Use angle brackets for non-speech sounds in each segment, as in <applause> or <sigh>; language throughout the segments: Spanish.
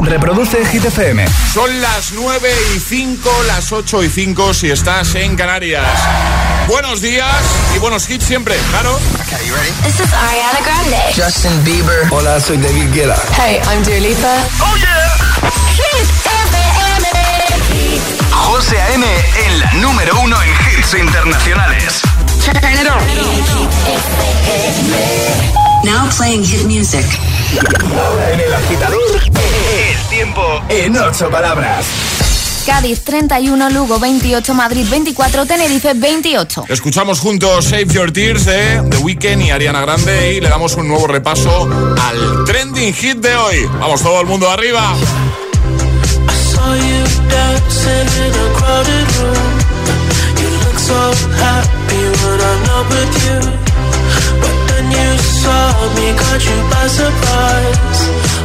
Reproduce Hit FM. Son las 9 y 5, las 8 y 5 si estás en Canarias. Buenos días y buenos hits siempre, claro. Okay, you ready? This is Ariana Grande. Justin Bieber. Hola, soy David Guetta. Hey, I'm Dua Lipa. Oh yeah. Hit FM. José A.M. en la número uno en hits internacionales. Turn it on. Now playing hit music. en el agitador, el tiempo en ocho palabras. Cádiz 31, Lugo 28, Madrid 24, Tenerife 28. Escuchamos juntos Save Your Tears de The Weeknd y Ariana Grande y le damos un nuevo repaso al trending hit de hoy. Vamos todo el mundo arriba. you saw me, caught you by surprise.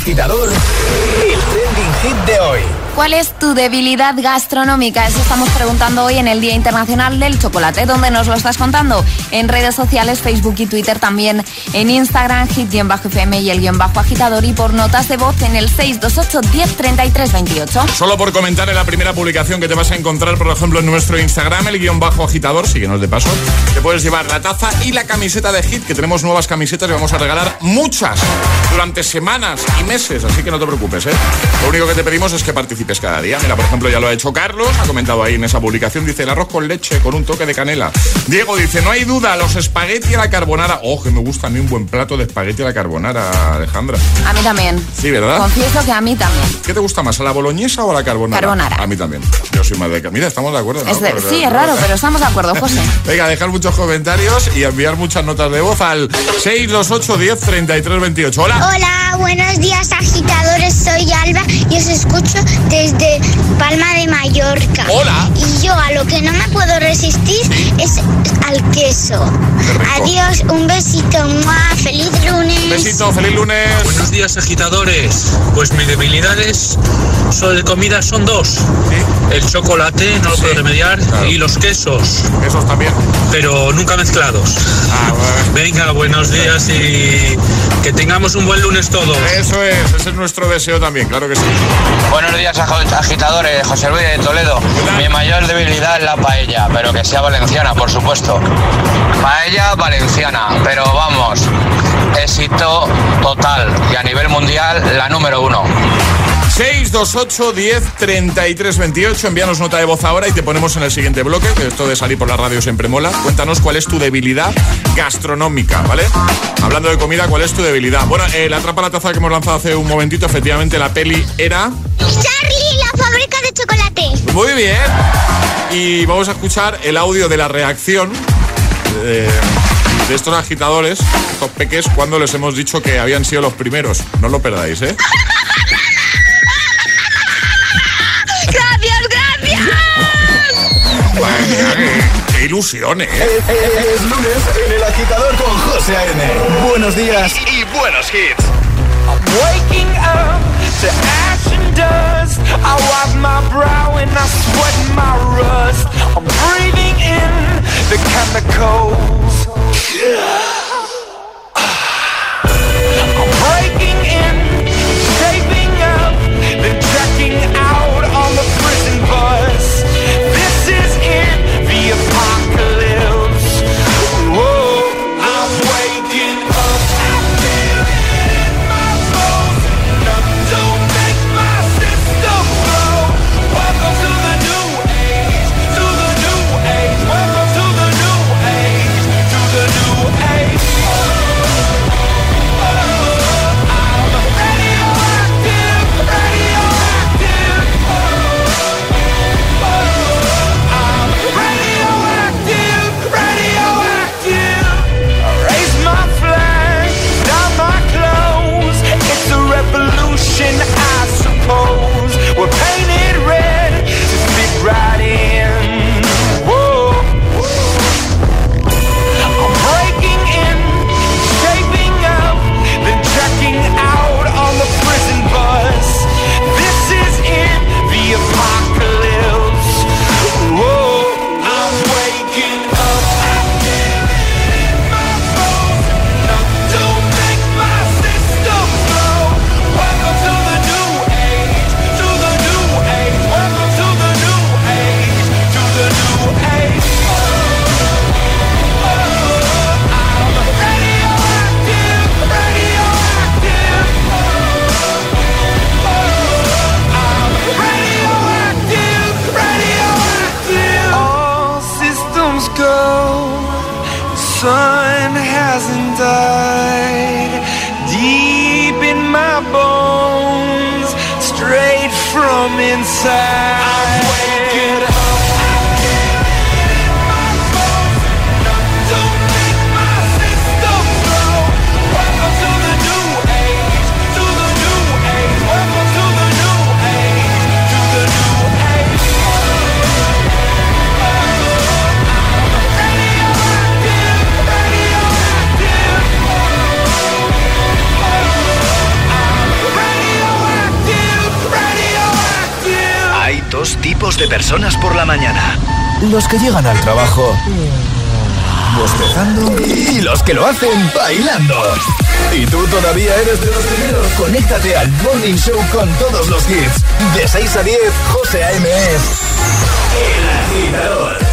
agitador, el trending hit de hoy debilidad gastronómica? Eso estamos preguntando hoy en el Día Internacional del Chocolate. ¿Dónde nos lo estás contando? En redes sociales, Facebook y Twitter, también en Instagram, hit-fm y el guion bajo agitador y por notas de voz en el 628 10 28. Solo por comentar en la primera publicación que te vas a encontrar, por ejemplo, en nuestro Instagram, el guion bajo agitador, síguenos de paso, te puedes llevar la taza y la camiseta de Hit, que tenemos nuevas camisetas y vamos a regalar muchas durante semanas y meses, así que no te preocupes, ¿eh? Lo único que te pedimos es que participes cada día. Mira, por ejemplo, ya lo ha hecho Carlos, ha comentado ahí en esa publicación, dice el arroz con leche con un toque de canela. Diego dice, no hay duda, los espagueti a la carbonara. Oh, que me gusta a mí un buen plato de espagueti a la carbonara, Alejandra. A mí también. Sí, ¿verdad? Confieso que a mí también. ¿Qué te gusta más, a la boloñesa o a la carbonara? Carbonara. A mí también. Yo soy más de... Mira, estamos de acuerdo, ¿no? sí, es raro, pero estamos de acuerdo, José. <laughs> Venga, dejar muchos comentarios y enviar muchas notas de voz al 628 10 33 28. Hola. Hola, buenos días, agitadores. Soy Alba y os escucho de desde Palma de Mallorca. Hola. Y yo a lo que no me puedo resistir es al queso. Adiós, un besito. ¡mua! ¡Feliz lunes! Besito, feliz lunes. Buenos días agitadores. Pues mis debilidades son de comida son dos. El chocolate, no lo Sí, puedo remediar, claro. y los quesos, Esos también. pero nunca mezclados. Ah, bueno. Venga, buenos días y que tengamos un buen lunes todos. Eso es, ese es nuestro deseo también, claro que sí. Buenos días, aj- agitadores. José Luis de Toledo. Mi mayor debilidad es la paella, pero que sea valenciana, por supuesto. Paella valenciana, pero vamos, éxito total y a nivel mundial la número uno. 628 10 33 28. Envíanos nota de voz ahora y te ponemos en el siguiente bloque. Que esto de salir por la radio siempre mola. Cuéntanos cuál es tu debilidad gastronómica, ¿vale? Hablando de comida, ¿cuál es tu debilidad? Bueno, eh, la atrapa la taza que hemos lanzado hace un momentito, efectivamente la peli era. Charlie, la fábrica de chocolate. Muy bien. Y vamos a escuchar el audio de la reacción de, de estos agitadores, estos peques, cuando les hemos dicho que habían sido los primeros. No lo perdáis, ¿eh? <laughs> qué, ilusión, ¿eh? Es lunes en el agitador con José A.M. Buenos días y buenos hits. Waking up to ash and dust. I wipe my brow and I sweat my rust. I'm breathing in the chemicals. I'm breaking Llegan al trabajo bostezando y los que lo hacen bailando. Y tú todavía eres de los primeros. Conéctate al Morning Show con todos los hits. De 6 a 10, José A.M. es El Agitador.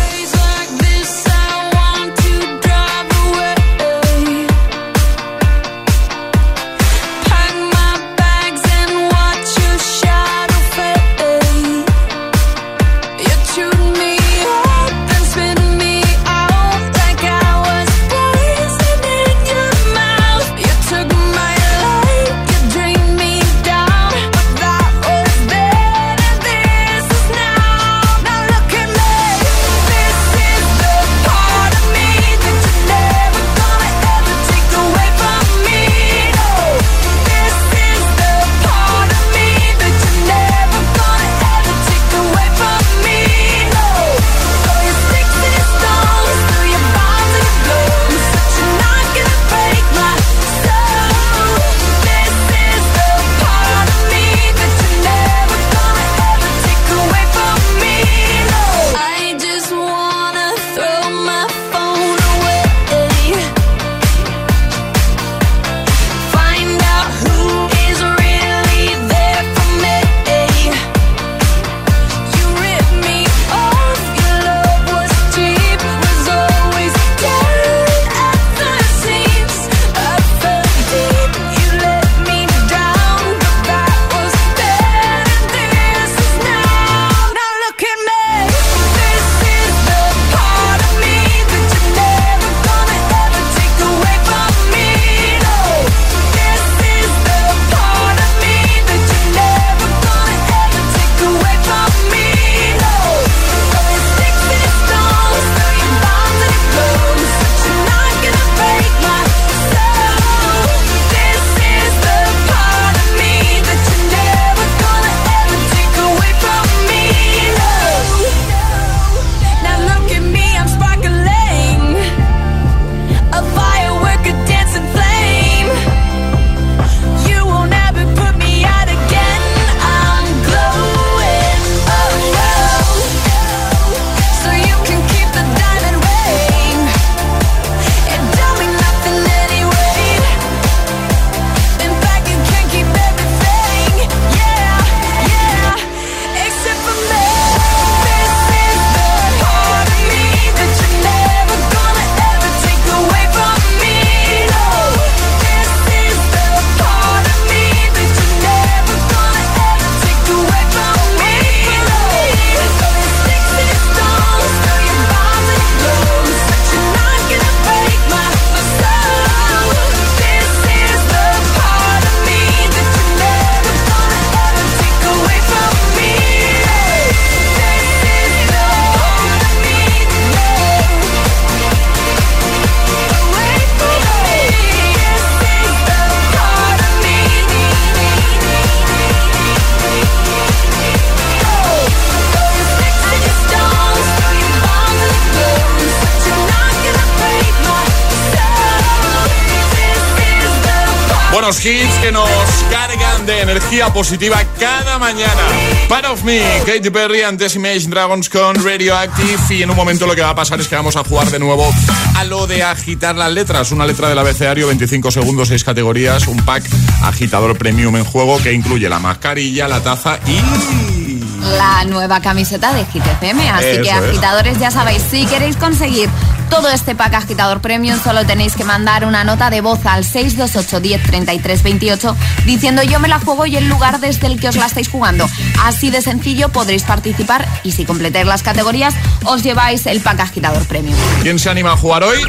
De energía positiva cada mañana. Part of Me, Katy Perry, antes Image Dragons con Radioactive. Y en un momento lo que va a pasar es que vamos a jugar de nuevo a lo de agitar las letras. Una letra del abecedario, 25 segundos, 6 categorías, un pack agitador premium en juego que incluye la mascarilla, la taza y La nueva camiseta de Hit FM. Así Eso que es. agitadores, ya sabéis, si queréis conseguir todo este pack agitador premium, solo tenéis que mandar una nota de voz al 628 10 33 28 diciendo yo me la juego y el lugar desde el que os la estáis jugando. Así de sencillo podréis participar y si completáis las categorías os lleváis el pack agitador premium. ¿Quién se anima a jugar hoy?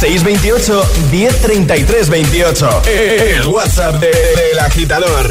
628 1033 28. El WhatsApp de- del agitador.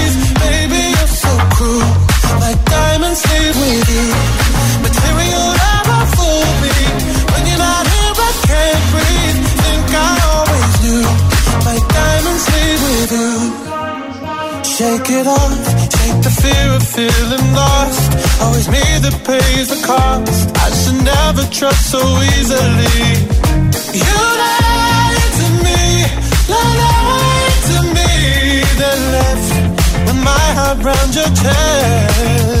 Shake it off, take the fear of feeling lost. Always me that pays the cost. I should never trust so easily. You lied to me, lied to me, then left with my heart round your chest.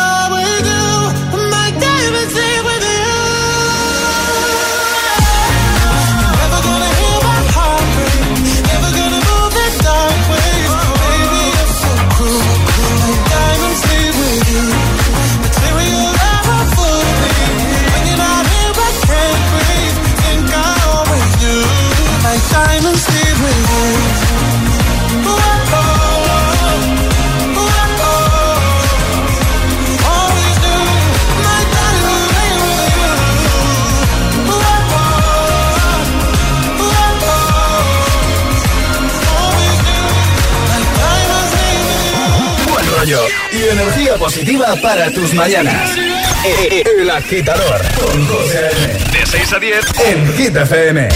para tus mañanas. E- e- El agitador con José. De 6 a 10 en Hit FM.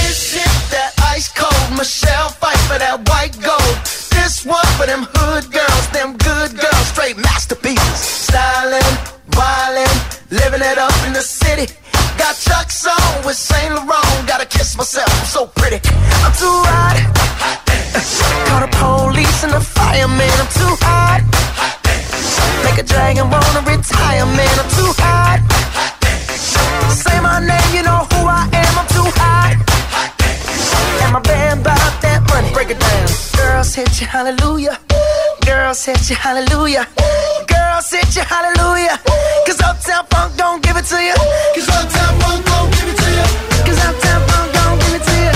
Michelle fight for that white gold. This one for them hood girls, them good girls, straight masterpieces. Styling, wildin', living it up in the city. Got Chuck's on with Saint Laurent. Gotta kiss myself, I'm so pretty. I'm too hot. Call the police and the fireman. I'm too dragon wanna retire, man. I'm too hot. Say my name, you know who I am. I'm too hot. And my band bought that money. Break it down. Girls hit hallelujah. Girls hit hallelujah. Girls hit you, hallelujah. Cause Uptown Funk don't give it to Uptown Funk don't give it to Uptown Funk don't give it to you.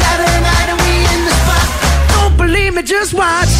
Saturday night and we in the spot. Don't believe me, just watch.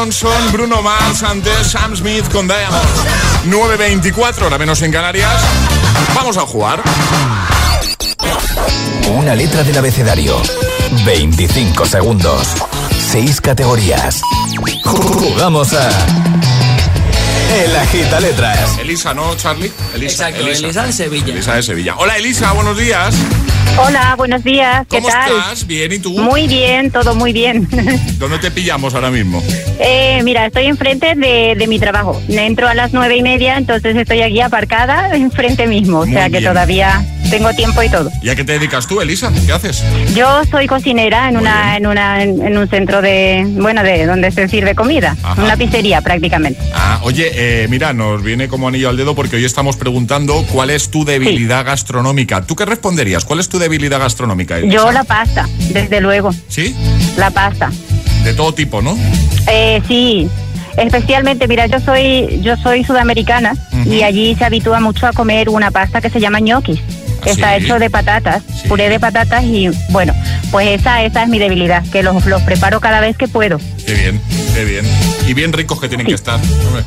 Ronson, Bruno Mars, antes Sam Smith con Diamond. 9.24, hora menos en Canarias. Vamos a jugar. Una letra del abecedario. 25 segundos. 6 categorías. Jugamos a. El agita letras. Elisa, ¿no, Charlie? Elisa, Exacto, Elisa de Sevilla. Elisa de Sevilla. Hola, Elisa, buenos días. Hola, buenos días. ¿Qué ¿Cómo tal? estás? Bien, ¿y tú? Muy bien, todo muy bien. <laughs> ¿Dónde te pillamos ahora mismo? Eh, mira, estoy enfrente de, de mi trabajo. Entro a las nueve y media, entonces estoy aquí aparcada <laughs> enfrente mismo. O Muy sea que bien. todavía tengo tiempo y todo. ¿Y a qué te dedicas tú, Elisa? ¿Qué haces? Yo soy cocinera en Muy una, en una, en, en un centro de, bueno, de donde se sirve comida, Ajá. una pizzería prácticamente. Ah, oye, eh, mira, nos viene como anillo al dedo porque hoy estamos preguntando cuál es tu debilidad gastronómica. ¿Tú qué responderías? ¿Cuál es tu debilidad gastronómica? Elisa? Yo la pasta, desde luego, ¿Sí? la pasta. De todo tipo, ¿no? Eh, sí, especialmente, mira, yo soy yo soy sudamericana y allí se habitúa mucho a comer una pasta que se llama ñoquis. Que Está Sí. hecho de patatas, Sí. puré de patatas y bueno, pues esa esa es mi debilidad, que los, los preparo cada vez que puedo. Qué bien, qué bien. Y bien ricos que tienen que estar.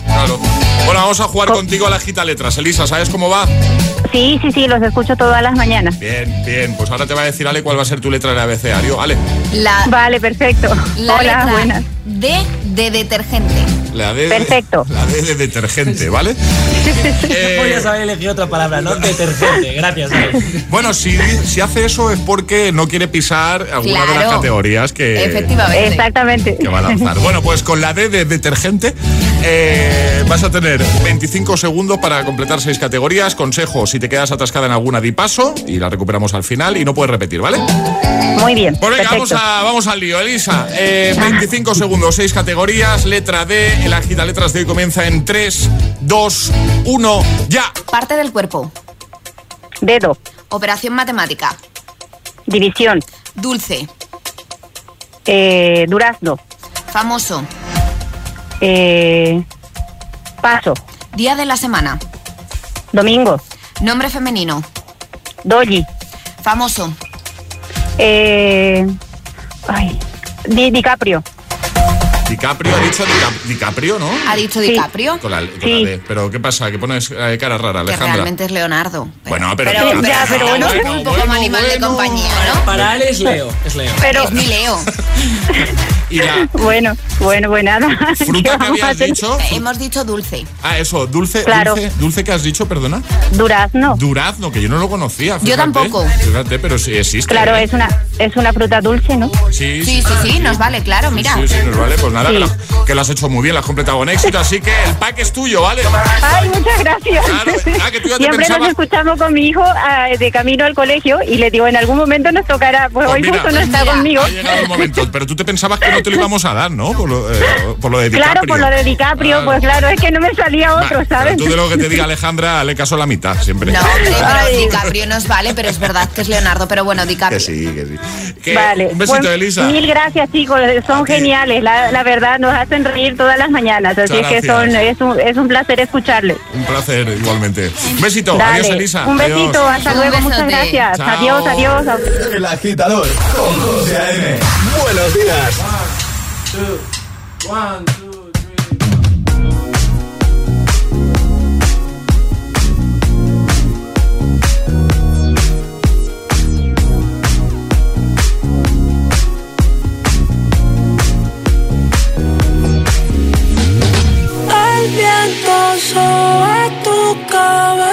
Claro. Bueno, vamos a jugar contigo a la gita letras. Elisa, ¿sabes cómo va? Sí, sí, sí, los escucho todas las mañanas. Bien, bien. Pues ahora te va a decir Ale cuál va a ser tu letra del abecedario. Ale. La, Vale, perfecto. la Hola, letra buenas. D de detergente. La D. Perfecto. La D de detergente, ¿vale? <laughs> Eh, Podrías haber elegido otra palabra, ¿no? Detergente, gracias. Bueno, si, si hace eso es porque no quiere pisar alguna de las categorías que, Efectivamente. Exactamente. que va a lanzar. Bueno, pues con la D de detergente eh, vas a tener 25 segundos para completar seis categorías. Consejo, si te quedas atascada en alguna, di paso y la recuperamos al final y no puedes repetir, ¿vale? Muy bien. Pues venga, vamos, a, vamos al lío, Elisa. Eh, 25 segundos, seis categorías. Letra D, el agita letras de hoy comienza en 3, 2, 1, ya. Parte del cuerpo. Dedo, Operación matemática. división, Dulce. eh, durazno, Famoso. Eh, paso, Día de la semana. domingo, Nombre femenino. doji, Famoso. eh, ay, Di- DiCaprio, DiCaprio, ha dicho Dica- DiCaprio, ¿no? Ha dicho DiCaprio, Con la, con la Sí. D. Pero ¿qué pasa? Que pones eh, cara rara, que Alejandra. realmente es Leonardo. Bueno, pero... Pero, DiCaprio- pero, Ya, pero bueno, es bueno, un poco como animal de compañía, ¿no? Para él es Leo, <laughs> es Leo. Pero Es mi <laughs> Leo. Y la <laughs> bueno, bueno, pues nada. ¿Qué fruta que habías dicho... fru- Hemos dicho dulce. Ah, eso, dulce, Claro. dulce, dulce que has dicho, perdona. Durazno. Durazno, que yo no lo conocía. fíjate. tampoco. Fíjate, pero sí existe. Claro, ¿eh? es una es una fruta dulce, ¿no? Sí, Sí, sí, sí, nos vale, claro, mira. Sí, sí, nos vale. Pues nada, Sí. que, lo, que lo has hecho muy bien, lo has completado con éxito, así que el pack es tuyo, ¿vale? Ay, muchas gracias. Claro, ah, que tú ya te Siempre pensabas- nos escuchamos con mi hijo ah, de camino al colegio y le digo, en algún momento nos tocará, pues, Pues hoy mira. justo no está Mira. conmigo. Ha llegado el momento, pero tú te pensabas que no te lo íbamos a dar, ¿no? Por lo, eh, por lo de DiCaprio. Claro, por lo de DiCaprio, Claro. pues claro, es que no me salía otro, ¿sabes? Tú de lo que te diga Alejandra, le caso a la mitad, siempre. No, hombre, pero. DiCaprio nos vale, pero es verdad que es Leonardo. Pero bueno, DiCaprio. Que sí, que sí. Que- Vale. Un besito, Pues, Elisa. Mil gracias, chicos. Son geniales. La, la verdad, nos hacen reír todas las mañanas. Así es que son, es, un, es un placer escucharles. Un placer, igualmente. Un besito. Dale. Adiós, Elisa. Un besito. Adiós. Hasta Un luego. Muchas gracias. Chao. Adiós, adiós. El agitador con José A.M. Buenos días. El viento sobre tu cabello.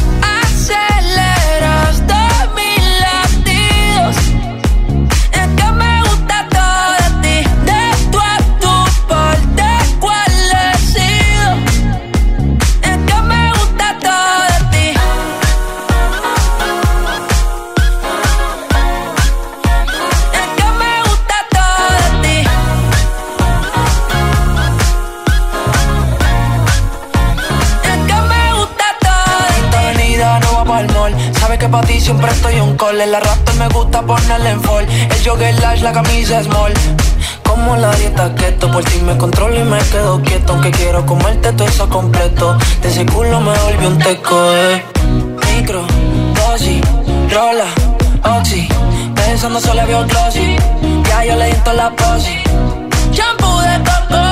Call. El raptor me gusta ponerle en fall. El jogger large, la camisa small. Como la dieta keto, por ti me controlo y me quedo quieto. Aunque quiero comerte todo eso completo. De ese culo me volvió un teco, eh. Micro, dosis, rola, oxi. Pensando solo veo glossy. Ya yo le di la posi. Shampoo de coco,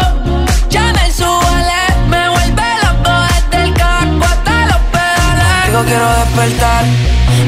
Chanel Suele, me vuelve loco desde el caco hasta los pedales. Digo quiero despertar,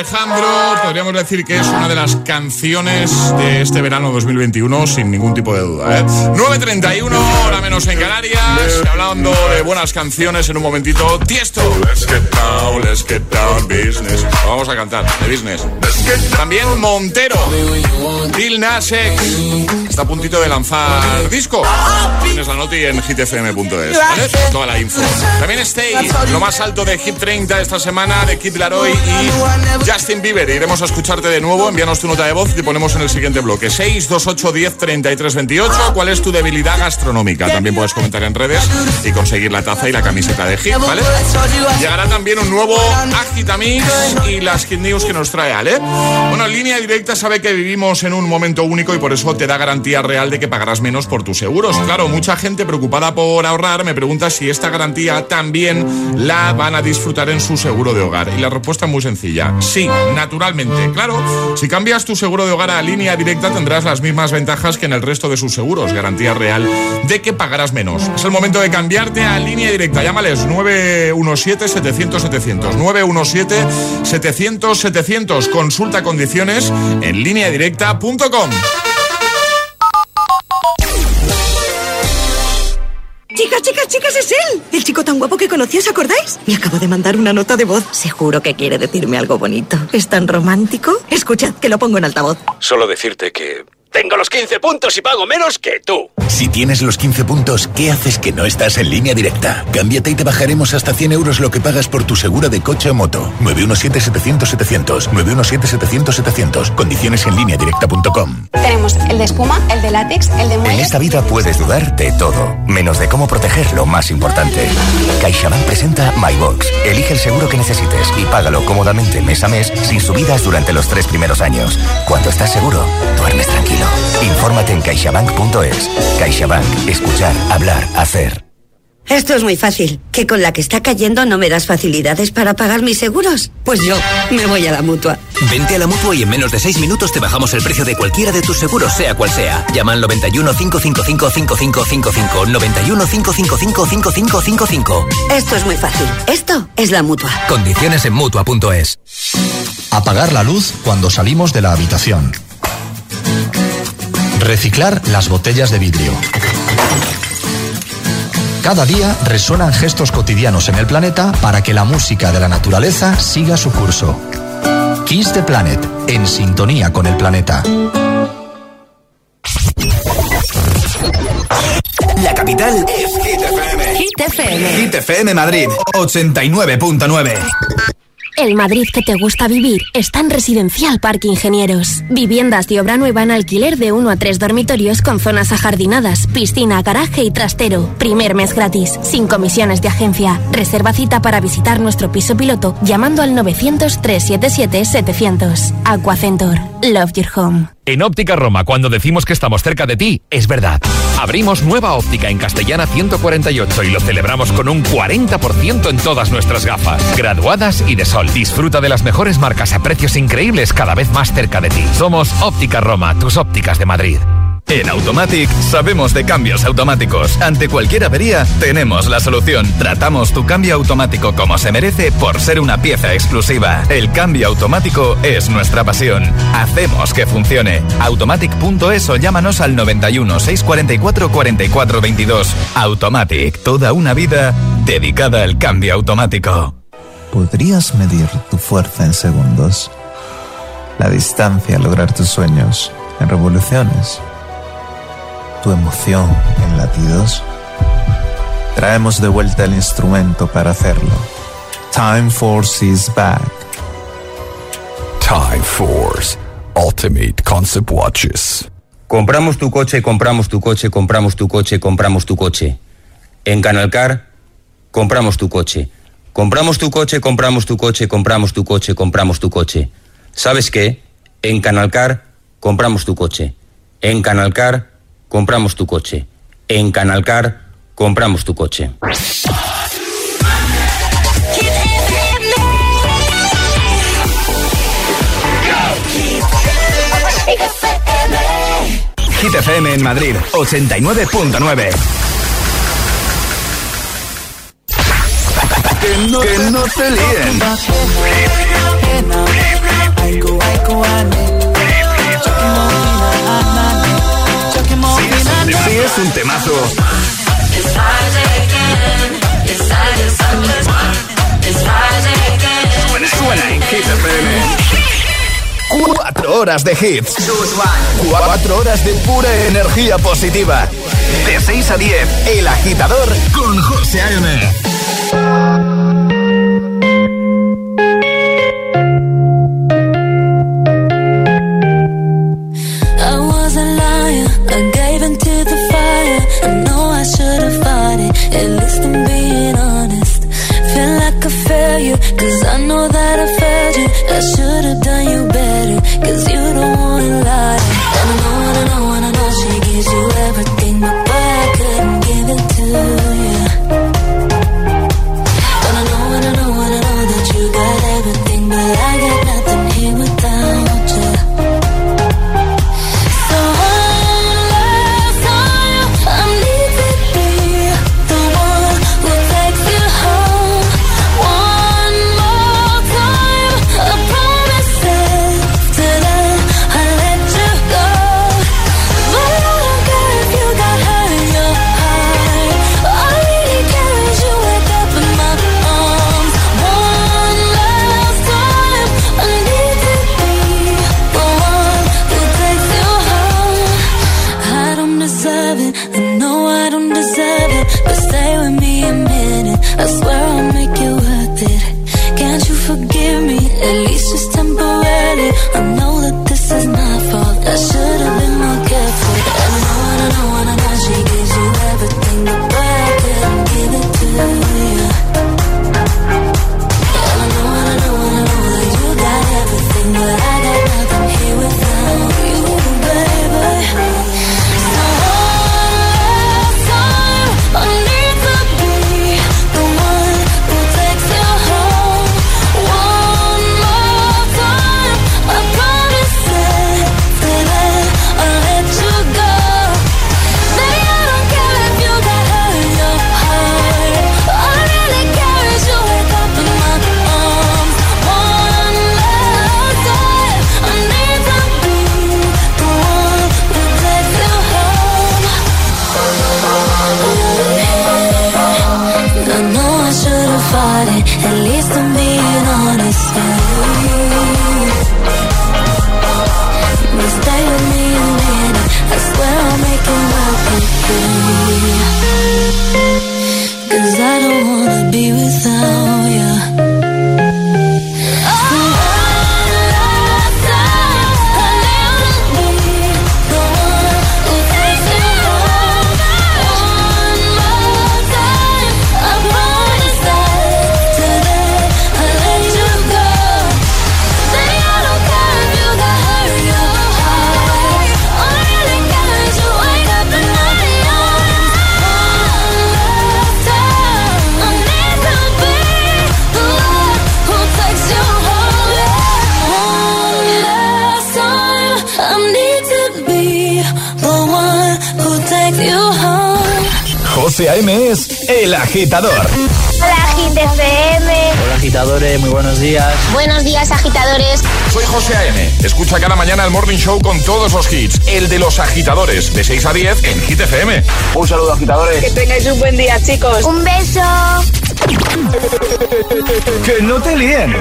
Alejandro. Podríamos decir que es una de las canciones de este verano 2021, sin ningún tipo de duda. ¿eh? 9.31, hora menos en Canarias. Hablando de buenas canciones en un momentito. Tiesto. Let's get down, let's get down, business. Vamos a cantar, de business. También Montero. Lil Nas X. Está a puntito de lanzar disco. Tienes la noti en hitfm.es. ¿vale? Toda la info. También Stay, lo más alto de Hit 30 esta semana de Kid Laroi y Justin Bieber. Iremos a escucharte de nuevo. Envíanos tu nota de voz y te ponemos en el siguiente bloque. 628 10 33 28. ¿Cuál es tu debilidad gastronómica? También puedes comentar en redes y conseguir la taza y la camiseta de Hit, ¿vale? Llegará también un nuevo Agitamix y las Hit News que nos trae Ale. Bueno, en línea directa sabe que vivimos en un momento único y por eso te da garantía real de que pagarás menos por tus seguros. Claro, mucha gente preocupada por ahorrar me pregunta si esta garantía también la van a disfrutar en su seguro de hogar. Y la respuesta es muy sencilla. Sí, naturalmente. Claro, si cambias tu seguro de hogar a línea directa tendrás las mismas ventajas que en el resto de sus seguros. Garantía real de que pagarás menos. Es el momento de cambiarte a línea directa. Llámales 917-700-700. 917-700-700. Consulta condiciones en lineadirecta.com. Chicas, chicas, chicas, es él. El chico tan guapo que conocí, ¿os acordáis? Me acabo de mandar una nota de voz. Seguro que quiere decirme algo bonito. ¿Es tan romántico? Escuchad, que lo pongo en altavoz. Solo decirte que tengo los 15 puntos y pago menos que tú. Si tienes los 15 puntos, ¿qué haces que no estás en línea directa? Cámbiate y te bajaremos hasta 100 euros lo que pagas por tu segura de coche o moto. 917-700-700. 917-700-700. Condiciones en línea directa.com. Tenemos el de espuma, el de látex, el de En muelle. esta vida puedes dudar de todo, menos de cómo proteger lo más importante. CaixaBank presenta MyBox. Elige el seguro que necesites y págalo cómodamente mes a mes sin subidas durante los tres primeros años. Cuando estás seguro, duermes tranquilo. Infórmate en caixabank.es. CaixaBank. Escuchar, hablar, hacer. Esto es muy fácil. ¿Que con la que está cayendo no me das facilidades para pagar mis seguros? Pues yo me voy a la mutua. Vente a la mutua y en menos de 6 minutos te bajamos el precio de cualquiera de tus seguros, sea cual sea. Llama al 91 555 5555. 91 555 5555. Esto es muy fácil. Esto es la mutua. Condiciones en mutua.es. Apagar la luz cuando salimos de la habitación. Reciclar las botellas de vidrio. Cada día resuenan gestos cotidianos en el planeta para que la música de la naturaleza siga su curso. Kiss the Planet, en sintonía con el planeta. La capital es Hit FM. Hit FM. Hit FM Madrid, 89.9. El Madrid que te gusta vivir está en Residencial Parque Ingenieros. Viviendas de obra nueva en alquiler de 1 a 3 dormitorios con zonas ajardinadas, piscina, garaje y trastero. Primer mes gratis, sin comisiones de agencia. Reserva cita para visitar nuestro piso piloto llamando al 900-377-700. Aquacentor. Love your home. En Óptica Roma, cuando decimos que estamos cerca de ti, es verdad. Abrimos nueva óptica en Castellana 148 y lo celebramos con un 40% en todas nuestras gafas, graduadas y de sol. Disfruta de las mejores marcas a precios increíbles cada vez más cerca de ti. Somos Óptica Roma, tus ópticas de Madrid. En Automatic sabemos de cambios automáticos. Ante cualquier avería, tenemos la solución. Tratamos tu cambio automático como se merece por ser una pieza exclusiva. El cambio automático es nuestra pasión. Hacemos que funcione. Automatic.es o llámanos al 91 644 44 22. Automatic, toda una vida dedicada al cambio automático. ¿Podrías medir tu fuerza en segundos? La distancia a lograr tus sueños en revoluciones. Tu emoción en latidos. Traemos de vuelta el instrumento para hacerlo. Time Force is back. Time Force Ultimate Concept Watches. Compramos tu coche, compramos tu coche, compramos tu coche, compramos tu coche. En Canalcar, compramos tu coche. Compramos tu coche, compramos tu coche, compramos tu coche, compramos tu coche. ¿Sabes qué? En Canalcar, compramos tu coche. En Canalcar, compramos tu coche. En Canalcar, compramos tu coche. Hit FM en Madrid, 89.9. Que no, que no te líen. Sí, es un temazo. Suena, suena en Hit FM. Cuatro horas de hits. Cuatro horas de pura energía positiva. De 6 a 10, El Agitador con José A.M. I should Morning Show con todos los hits. El de los agitadores, de 6 a 10 en Hit FM. Un saludo, agitadores. Que tengáis un buen día, chicos. Un beso. Que no te líen.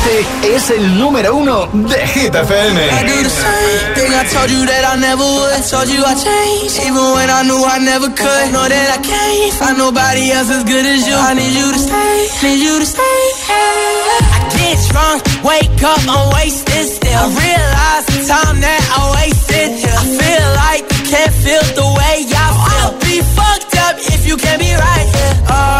Este es el número uno de Hit FM. I do the same thing I told you that I never would. Told you I changed, even when I knew I never could. Know that I can't find nobody else as good as you. I need you to stay, need you to stay. I get drunk, wake up, I'm wasted still. I realize the time that I wasted. I feel like you can't feel the way I feel. I'll be fucked up if you can't be right. Oh,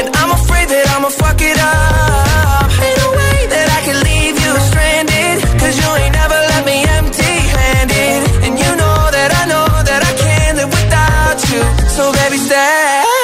And I'm afraid that I'ma fuck it up. Ain't no way that I can leave you stranded. Cause you ain't never left me empty handed. And you know that I know that I can't live without you. So baby, stay.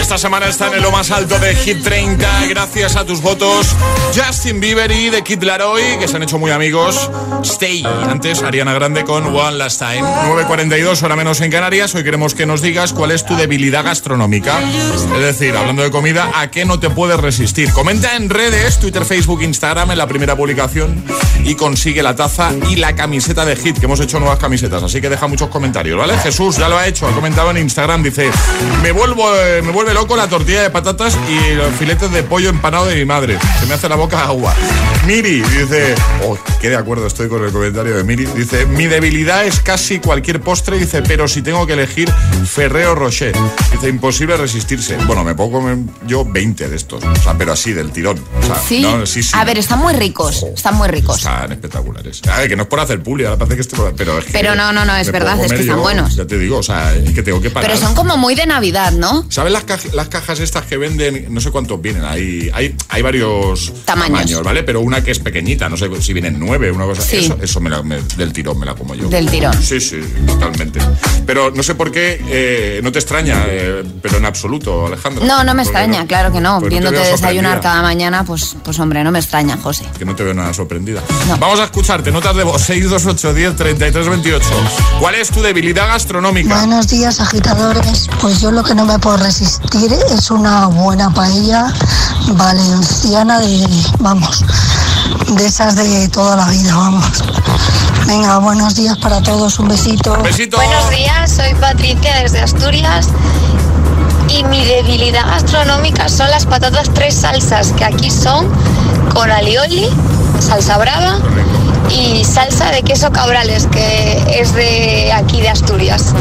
Esta semana está en lo más alto de Hit 30 gracias a tus votos. Justin Bieber y The Kid Laroi que se han hecho muy amigos. Stay, antes Ariana Grande con One Last Time. 9.42 hora menos en Canarias. Hoy queremos que nos digas cuál es tu debilidad gastronómica. Es decir, hablando de comida ¿A qué no te puedes resistir? Comenta en redes, Twitter, Facebook, Instagram En la primera publicación Y consigue la taza y la camiseta de Hit Que hemos hecho nuevas camisetas, así que deja muchos comentarios ¿Vale? Jesús ya lo ha hecho, ha comentado en Instagram Dice, me vuelvo, eh, me vuelve loco la tortilla de patatas y los filetes de pollo empanado de mi madre. Se me hace la boca agua. Miri dice, oh, qué de acuerdo estoy con el comentario de Miri. Dice, mi debilidad es casi cualquier postre. Dice, pero si tengo que elegir Ferrero Rocher. Dice, imposible resistirse. Bueno, me puedo comer yo 20 de estos. O sea, pero así, del tirón. O sea, Sí. no, sí, sí. A ver, están muy ricos. Están muy ricos. Están espectaculares. A ver, que no es por hacer publi, ahora parece que esté por- Pero, es que Pero no, no, no, es me verdad, es que están yo, buenos. Ya te digo, o sea, es que tengo que parar. Pero son como muy de Navidad, ¿no? ¿Sabes las, las cajas estas que venden? No sé cuántos vienen. Hay, hay, hay varios Tamaños. ¿vale? Pero una que es pequeñita, no sé si vienen nueve, una cosa. Sí. Eso, eso me la- me- del tirón me la como yo. Del tirón. Sí, sí, totalmente. Pero no sé por qué, eh, no te extraña, eh, pero en absoluto, Alejandro. No, no me extraña, claro que no. Pues no te Viéndote desayunar cada mañana, pues, pues hombre, no me extraña, José. Que no te veo nada sorprendida. Vamos a escucharte, notas de voz 628 10 33 28. ¿Cuál es tu debilidad gastronómica? Buenos días, agitadores. Pues yo lo que no me puedo resistir es una buena paella valenciana de, vamos, de esas de toda la vida, vamos. Venga, buenos días para todos, un besito. Buenos días, soy Patricia desde Asturias y mi debilidad gastronómica son las patatas tres salsas que aquí son con alioli, salsa brava y salsa de queso cabrales que es de aquí de Asturias.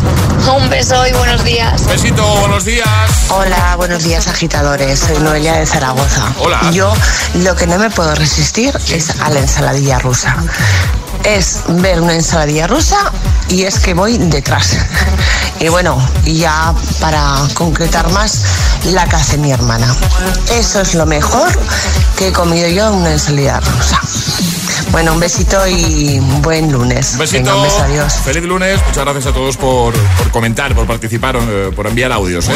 Un beso y buenos días. Besito, buenos días. Hola, buenos días agitadores. Soy Noelia de Zaragoza. Hola. Yo lo que no me puedo resistir es a la ensaladilla rusa. Es ver una ensaladilla rusa y es que voy detrás. Y bueno, y ya para concretar más, la que hace mi hermana. Eso es lo mejor que he comido yo en una ensalada rusa. Bueno, un besito y buen lunes. Un besito. Venga, un beso, adiós. Feliz lunes. Muchas gracias a todos por, por comentar, por participar, eh, por enviar audios. ¿eh?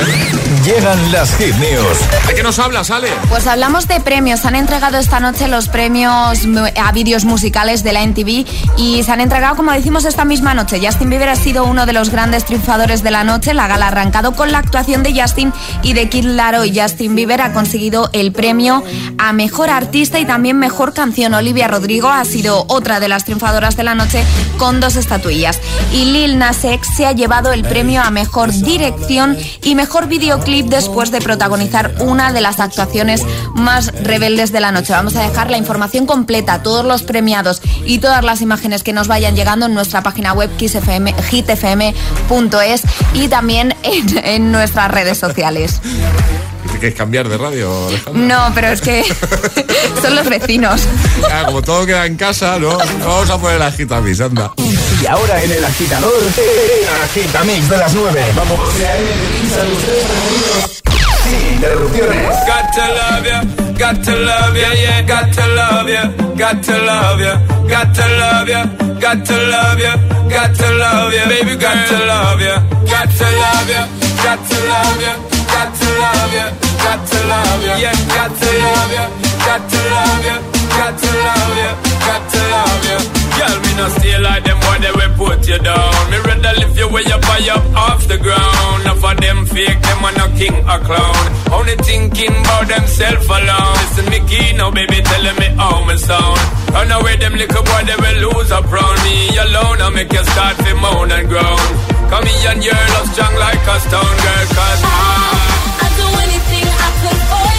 Llegan las hit news. ¿De qué nos hablas, Ale? Pues hablamos de premios. Han entregado esta noche los premios mu- a vídeos musicales de la NTV y se han entregado, como decimos, esta misma noche. Justin Bieber ha sido uno de los grandes triunfadores de la noche. La gala ha arrancado con la actuación de Justin y de Kid Laroi. Justin Bieber ha conseguido el premio a mejor artista y también mejor canción. Olivia Rodrigo ha sido otra de las triunfadoras de la noche con dos estatuillas. Y Lil Nas X se ha llevado el premio a mejor dirección y mejor videoclip después de protagonizar una de las actuaciones más rebeldes de la noche. Vamos a dejar la información completa, todos los premiados y todas las imágenes que nos vayan llegando en nuestra página web kissfm, hitfm.es y también en, en nuestras redes sociales. ¿Te quieres cambiar de radio, Alejandro? No, pero es que <laughs> son los vecinos. Como todo queda en casa, ¿no? Vamos a poner la gita mis, anda. Y ahora en el agitador, el agitamix de las 9. Vamos. Sin interrupciones. Got to love ya, yeah, got to love ya, got to love ya, got to love ya, got to love ya, got to love ya, baby, got to love ya, got to love ya, got to love ya, got to love ya, got to love ya, yeah, got to love ya, got to love ya, got to love ya, got to love ya. Girl, me not stay like them boy, they put you down. Me rather lift you way up high up off the ground. Enough of them fake, them are no king or clown. Only thinking about themself alone. Listen, me key now, baby, telling me how me sound. Run away, them little boy, they will lose up round me alone. I make you start to moan and groan. Come here and your love strong like a stone girl, cause I. I'd do anything I could for.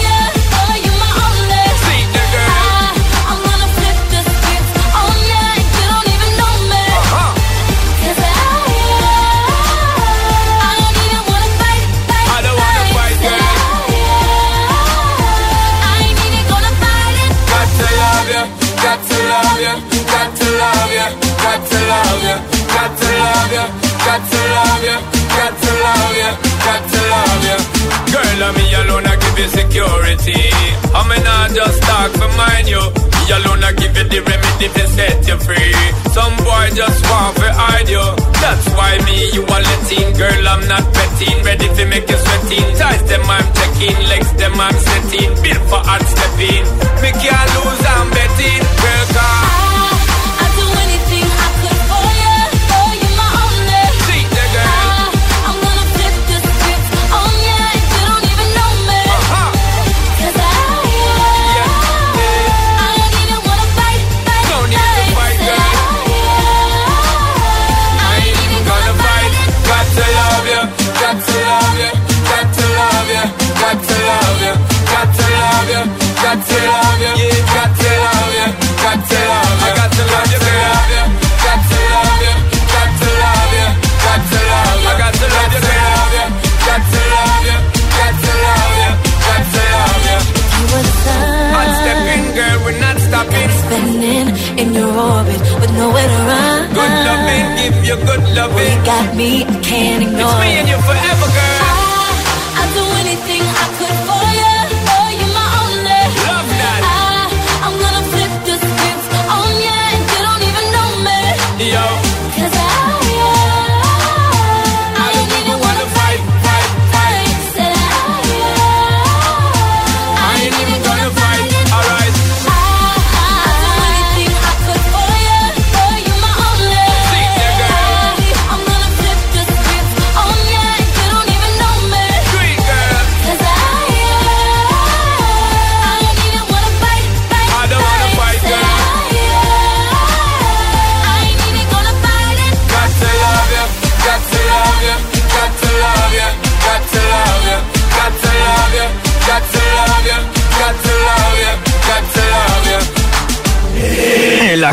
Got to love ya, got to love ya, got to love ya, got to love security. I mean, I just talk for mine you. Me alone, I give you the remedy to set you free. Some boy just want to hide you. That's why me, you. Girl, I'm not. Ready to make you sweating. Ties them, I'm checking. Legs them, I'm setting. Built for hard stepping. Me can't lose, I'm betting. Girl.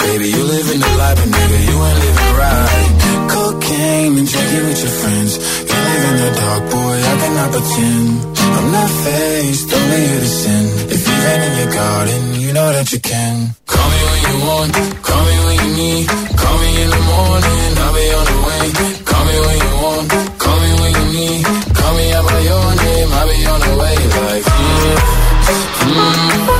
Baby, you living the life, but nigga, you ain't living right. Cocaine and drinking with your friends. You live in the dark, boy, I cannot pretend. I'm not faced, only here to sin. If you've in your garden, you know that you can. Call me when you want, call me when you need. Call me in the morning, I'll be on the way. Call me when you want, call me when you need. Call me out by your name, I'll be on the way. Like, mm, mm,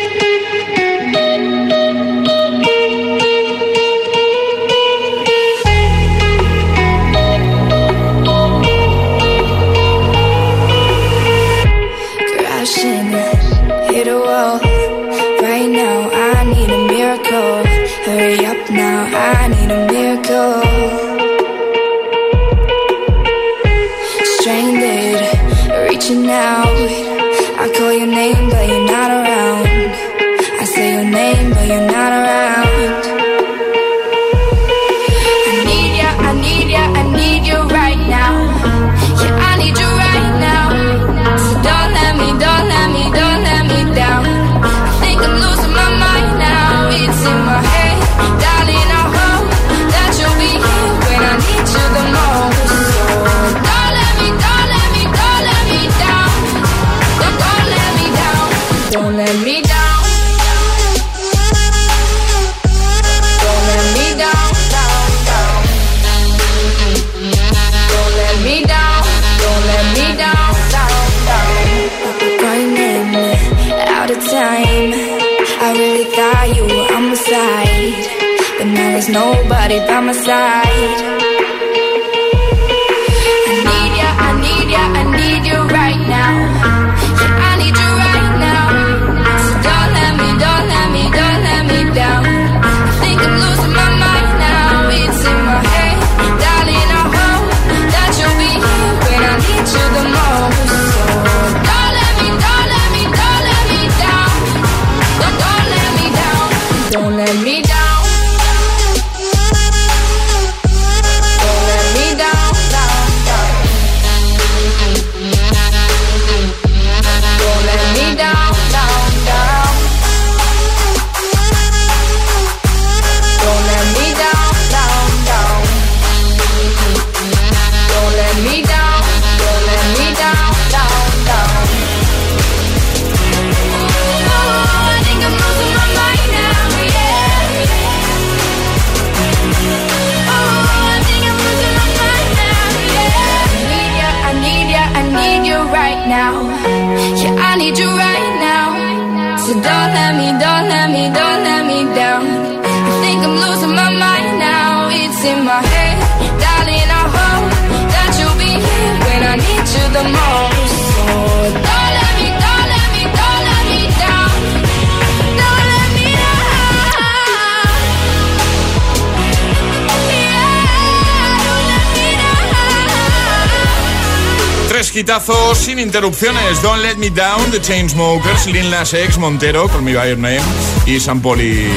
Interrupciones. Don't Let Me Down, The Chainsmokers, Lil Nas X, Montero, con mi Your Name y San Poli,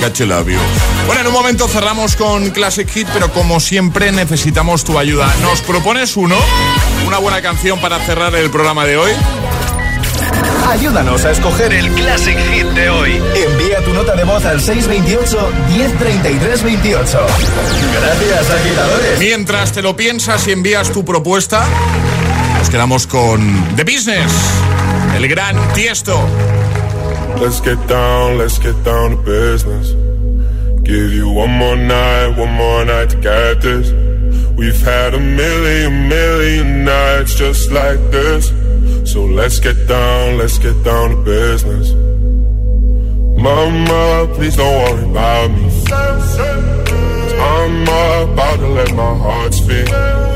Got to Love You. Bueno, en un momento cerramos con Classic Hit, pero como siempre necesitamos tu ayuda. ¿Nos propones uno? ¿Una buena canción para cerrar el programa de hoy? Ayúdanos a escoger el Classic Hit de hoy. Envía tu nota de voz al 628 1033 28. Gracias, agitadores. Mientras te lo piensas y envías tu propuesta, nos quedamos con The Business, el gran Tiesto. Let's get down, let's get down to business. Give you one more night, one more night to get this. We've had a million, million nights just like this. So let's get down, let's get down to business. Mama, please don't worry about me. i I'm about to let my heart speak.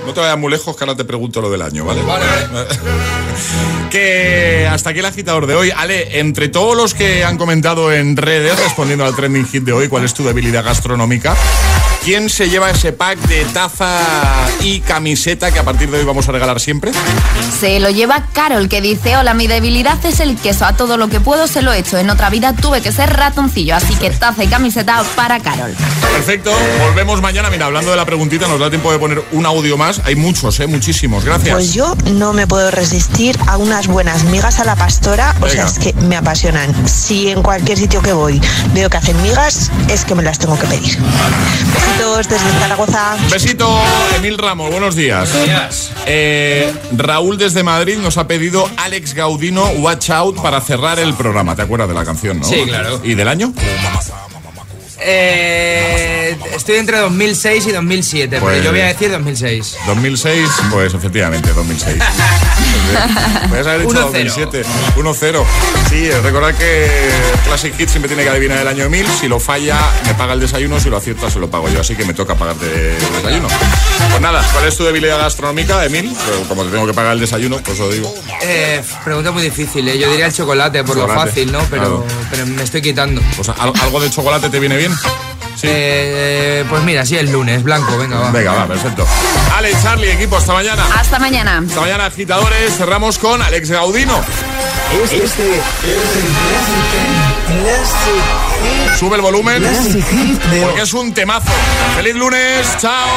No te vayas muy lejos, que ahora te pregunto lo del año, ¿vale? Vale, <laughs> que hasta aquí el agitador de hoy. Ale, entre todos los que han comentado en redes respondiendo al trending hit de hoy, ¿cuál es tu debilidad gastronómica? ¿Quién se lleva ese pack de taza y camiseta que a partir de hoy vamos a regalar siempre? Se lo lleva Carol, que dice, hola, mi debilidad es el queso. A todo lo que puedo se lo he hecho. En otra vida tuve que ser ratoncillo, así que taza y camiseta para Carol. Perfecto, volvemos mañana. Mira, hablando de la preguntita, nos da tiempo de poner un audio más. Hay muchos, ¿eh? Muchísimos. Gracias. Pues yo no me puedo resistir a unas buenas migas a la pastora, o sea, es que me apasionan. Si en cualquier sitio que voy veo que hacen migas, es que me las tengo que pedir. Besitos desde Zaragoza. Besito, Emil Ramos, buenos días. Eh, Raúl desde Madrid nos ha pedido Alex Gaudino Watch Out para cerrar el programa. ¿Te acuerdas de la canción, no? Sí, claro. ¿Y del año? Eh, estoy entre 2006 y 2007, Pues- pero yo voy a decir 2006. 2006, pues efectivamente, 2006. <laughs> Puedes haber dicho 1-0. 2007. 1-0. Sí, recordad que Classic Hit siempre tiene que adivinar el año Emil. Si lo falla, me paga el desayuno. Si lo acierta, se lo pago yo. Así que me toca pagarte el desayuno. Pues nada, ¿cuál es tu debilidad gastronómica, Emil? Como te tengo que pagar el desayuno, pues lo digo. Eh, pregunta muy difícil, ¿eh? yo diría el chocolate por lo fácil, ¿no? Pero, claro. pero me estoy quitando. Pues al- algo de chocolate te viene bien. Eh, pues mira, sí, el lunes, blanco, venga, va. Venga, va, perfecto. Ale, Charlie, equipo, hasta mañana. Hasta mañana. Hasta mañana, agitadores. Cerramos con Alex Gaudino. Este es el Sube el volumen. Classic Porque es un temazo. ¡Feliz lunes! ¡Chao!